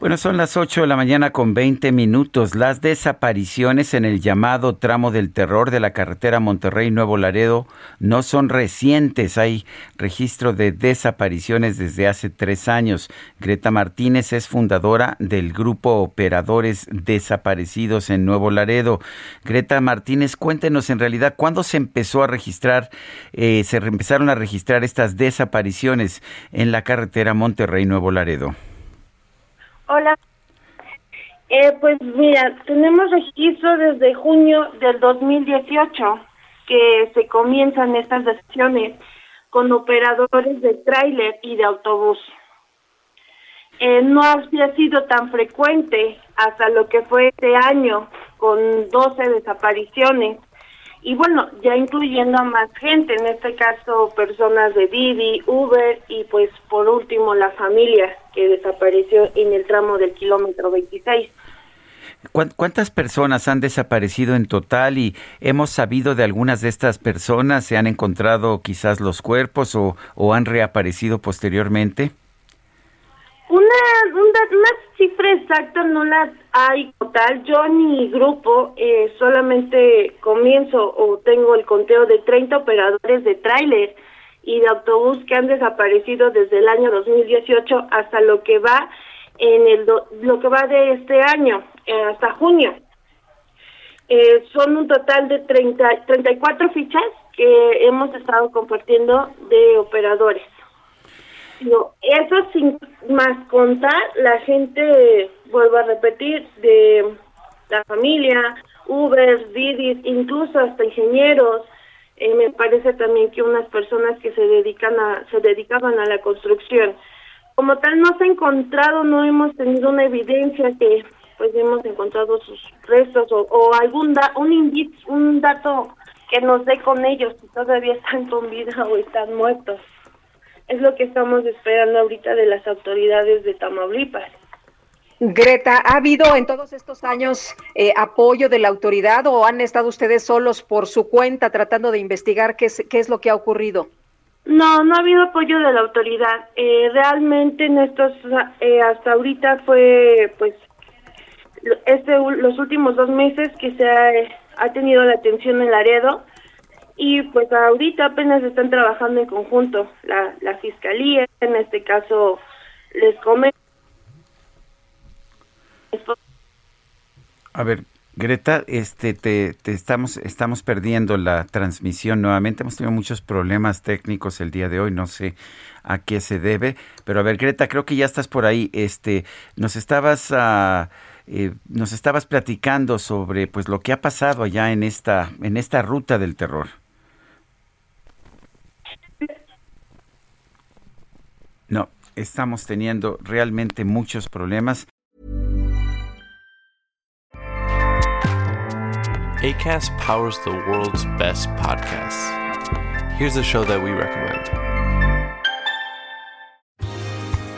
Bueno, son las 8 de la mañana con 20 minutos. Las desapariciones en el llamado tramo del terror de la carretera Monterrey-Nuevo Laredo no son recientes. Hay registro de desapariciones desde hace tres años. Greta Martínez es fundadora del grupo Operadores Desaparecidos en Nuevo Laredo. Greta Martínez, cuéntenos en realidad cuándo se empezó a registrar, eh, se empezaron a registrar estas desapariciones en la carretera Monterrey-Nuevo Laredo. Hola. Eh, pues mira, tenemos registro desde junio del 2018 que se comienzan estas sesiones con operadores de tráiler y de autobús. Eh, no había sido tan frecuente hasta lo que fue este año con 12 desapariciones y bueno, ya incluyendo a más gente, en este caso personas de Didi, Uber y pues por último la familia que desapareció en el tramo del kilómetro 26. ¿Cuántas personas han desaparecido en total y hemos sabido de algunas de estas personas? ¿Se han encontrado quizás los cuerpos o, o han reaparecido posteriormente? Una, una, cifra exacta no la hay total. Yo en mi grupo eh, solamente comienzo o tengo el conteo de 30 operadores de tráiler y de autobús que han desaparecido desde el año 2018 hasta lo que va en el lo que va de este año eh, hasta junio. Eh, son un total de 30, 34 fichas que hemos estado compartiendo de operadores. No, eso sin más contar, la gente, vuelvo a repetir, de la familia, Uber, Didi, incluso hasta ingenieros, eh, me parece también que unas personas que se dedican a, se dedicaban a la construcción. Como tal, no se ha encontrado, no hemos tenido una evidencia que pues hemos encontrado sus restos o, algún da, un indicio, un dato que nos dé con ellos si todavía están con vida o están muertos es lo que estamos esperando ahorita de las autoridades de Tamaulipas. Greta, ¿ha habido en todos estos años eh, apoyo de la autoridad o han estado ustedes solos por su cuenta tratando de investigar qué es, qué es lo que ha ocurrido? No, no ha habido apoyo de la autoridad. Eh, realmente en estos, eh, hasta ahorita fue, pues, este, los últimos dos meses que se ha, ha tenido la atención en Laredo y pues ahorita apenas están trabajando en conjunto la, la fiscalía, en este caso les come. A ver, Greta, este, te, estamos, estamos perdiendo la transmisión nuevamente. Hemos tenido muchos problemas técnicos el día de hoy. No sé a qué se debe, pero a ver, Greta, creo que ya estás por ahí. Este, nos estabas, uh, nos estabas platicando sobre, pues, lo que ha pasado allá en esta, en esta ruta del terror. Estamos teniendo realmente muchos problemas. ACAST powers the world's best podcasts. Here's a show that we recommend.